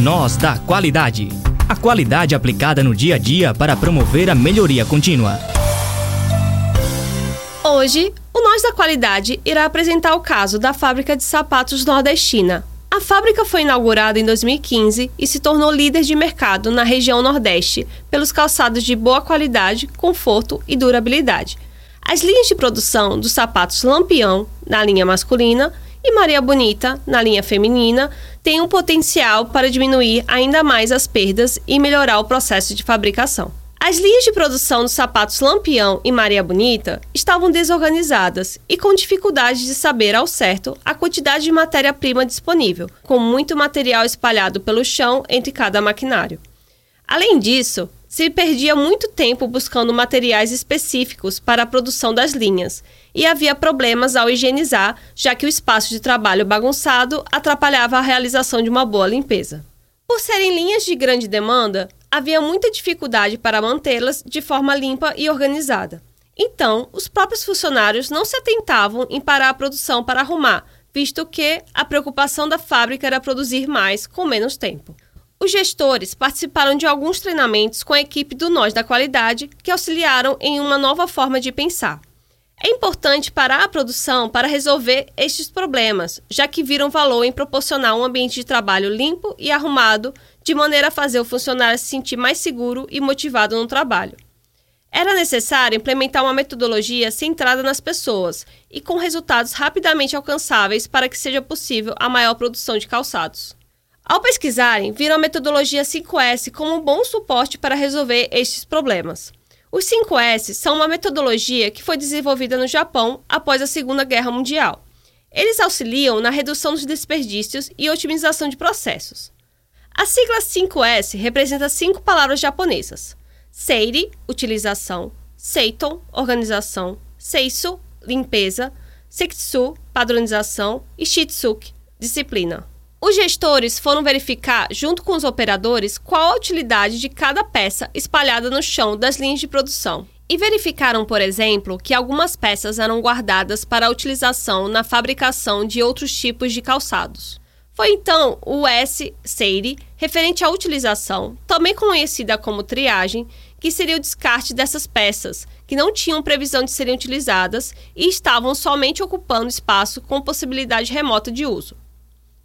Nós da Qualidade. A qualidade aplicada no dia a dia para promover a melhoria contínua. Hoje, o Nós da Qualidade irá apresentar o caso da fábrica de sapatos nordestina. A fábrica foi inaugurada em 2015 e se tornou líder de mercado na região Nordeste pelos calçados de boa qualidade, conforto e durabilidade. As linhas de produção dos sapatos Lampião, na linha masculina, e Maria Bonita, na linha feminina, têm um potencial para diminuir ainda mais as perdas e melhorar o processo de fabricação. As linhas de produção dos sapatos Lampião e Maria Bonita estavam desorganizadas e com dificuldade de saber ao certo a quantidade de matéria-prima disponível, com muito material espalhado pelo chão entre cada maquinário. Além disso, se perdia muito tempo buscando materiais específicos para a produção das linhas e havia problemas ao higienizar, já que o espaço de trabalho bagunçado atrapalhava a realização de uma boa limpeza. Por serem linhas de grande demanda, havia muita dificuldade para mantê-las de forma limpa e organizada. Então, os próprios funcionários não se atentavam em parar a produção para arrumar, visto que a preocupação da fábrica era produzir mais com menos tempo. Os gestores participaram de alguns treinamentos com a equipe do Nós da Qualidade, que auxiliaram em uma nova forma de pensar. É importante parar a produção para resolver estes problemas, já que viram valor em proporcionar um ambiente de trabalho limpo e arrumado, de maneira a fazer o funcionário se sentir mais seguro e motivado no trabalho. Era necessário implementar uma metodologia centrada nas pessoas e com resultados rapidamente alcançáveis para que seja possível a maior produção de calçados. Ao pesquisarem, viram a metodologia 5S como um bom suporte para resolver estes problemas. Os 5S são uma metodologia que foi desenvolvida no Japão após a Segunda Guerra Mundial. Eles auxiliam na redução dos desperdícios e otimização de processos. A sigla 5S representa cinco palavras japonesas: Seiri, utilização, Seiton, organização, Seisu, limpeza, Sekitsu, padronização e Shitsuki, disciplina. Os gestores foram verificar, junto com os operadores, qual a utilidade de cada peça espalhada no chão das linhas de produção. E verificaram, por exemplo, que algumas peças eram guardadas para utilização na fabricação de outros tipos de calçados. Foi então o S. Seire, referente à utilização, também conhecida como triagem, que seria o descarte dessas peças, que não tinham previsão de serem utilizadas e estavam somente ocupando espaço com possibilidade remota de uso.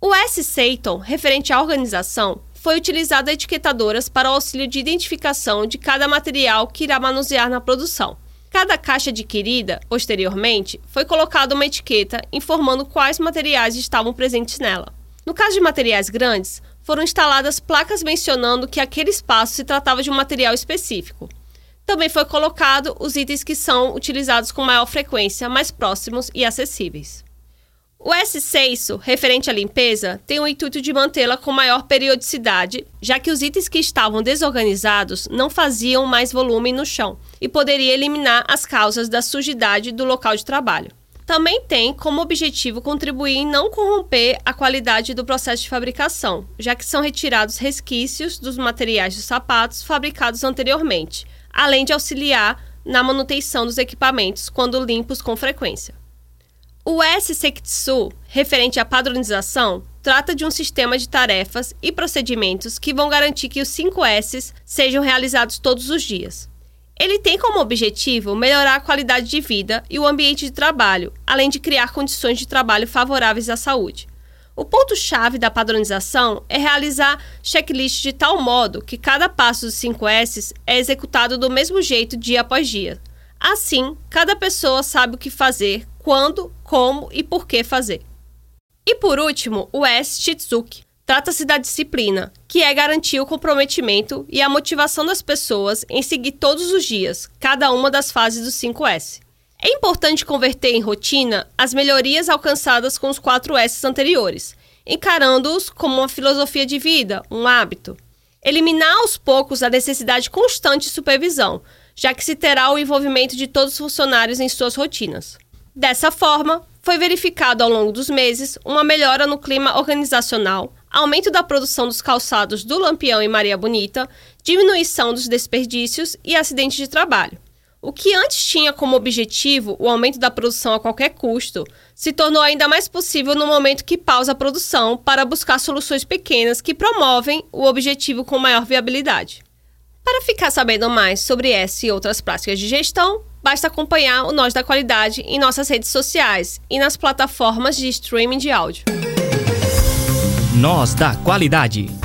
O S-Seiton, referente à organização, foi utilizado etiquetadoras para o auxílio de identificação de cada material que irá manusear na produção. Cada caixa adquirida, posteriormente, foi colocada uma etiqueta informando quais materiais estavam presentes nela. No caso de materiais grandes, foram instaladas placas mencionando que aquele espaço se tratava de um material específico. Também foi colocado os itens que são utilizados com maior frequência, mais próximos e acessíveis. O S6, referente à limpeza, tem o intuito de mantê-la com maior periodicidade, já que os itens que estavam desorganizados não faziam mais volume no chão e poderia eliminar as causas da sujidade do local de trabalho. Também tem como objetivo contribuir em não corromper a qualidade do processo de fabricação, já que são retirados resquícios dos materiais dos sapatos fabricados anteriormente, além de auxiliar na manutenção dos equipamentos quando limpos com frequência. O S-Sekitsu, referente à padronização, trata de um sistema de tarefas e procedimentos que vão garantir que os 5 S sejam realizados todos os dias. Ele tem como objetivo melhorar a qualidade de vida e o ambiente de trabalho, além de criar condições de trabalho favoráveis à saúde. O ponto-chave da padronização é realizar checklists de tal modo que cada passo dos 5 S é executado do mesmo jeito dia após dia. Assim, cada pessoa sabe o que fazer, quando, como e por que fazer. E por último, o S. Shitsuki. Trata-se da disciplina, que é garantir o comprometimento e a motivação das pessoas em seguir todos os dias cada uma das fases do 5S. É importante converter em rotina as melhorias alcançadas com os 4 S anteriores, encarando-os como uma filosofia de vida, um hábito. Eliminar aos poucos a necessidade constante de supervisão, já que se terá o envolvimento de todos os funcionários em suas rotinas. Dessa forma, foi verificado ao longo dos meses uma melhora no clima organizacional, aumento da produção dos calçados do Lampião e Maria Bonita, diminuição dos desperdícios e acidentes de trabalho. O que antes tinha como objetivo o aumento da produção a qualquer custo, se tornou ainda mais possível no momento que pausa a produção para buscar soluções pequenas que promovem o objetivo com maior viabilidade. Para ficar sabendo mais sobre essa e outras práticas de gestão, basta acompanhar o Nós da Qualidade em nossas redes sociais e nas plataformas de streaming de áudio. Nós da Qualidade.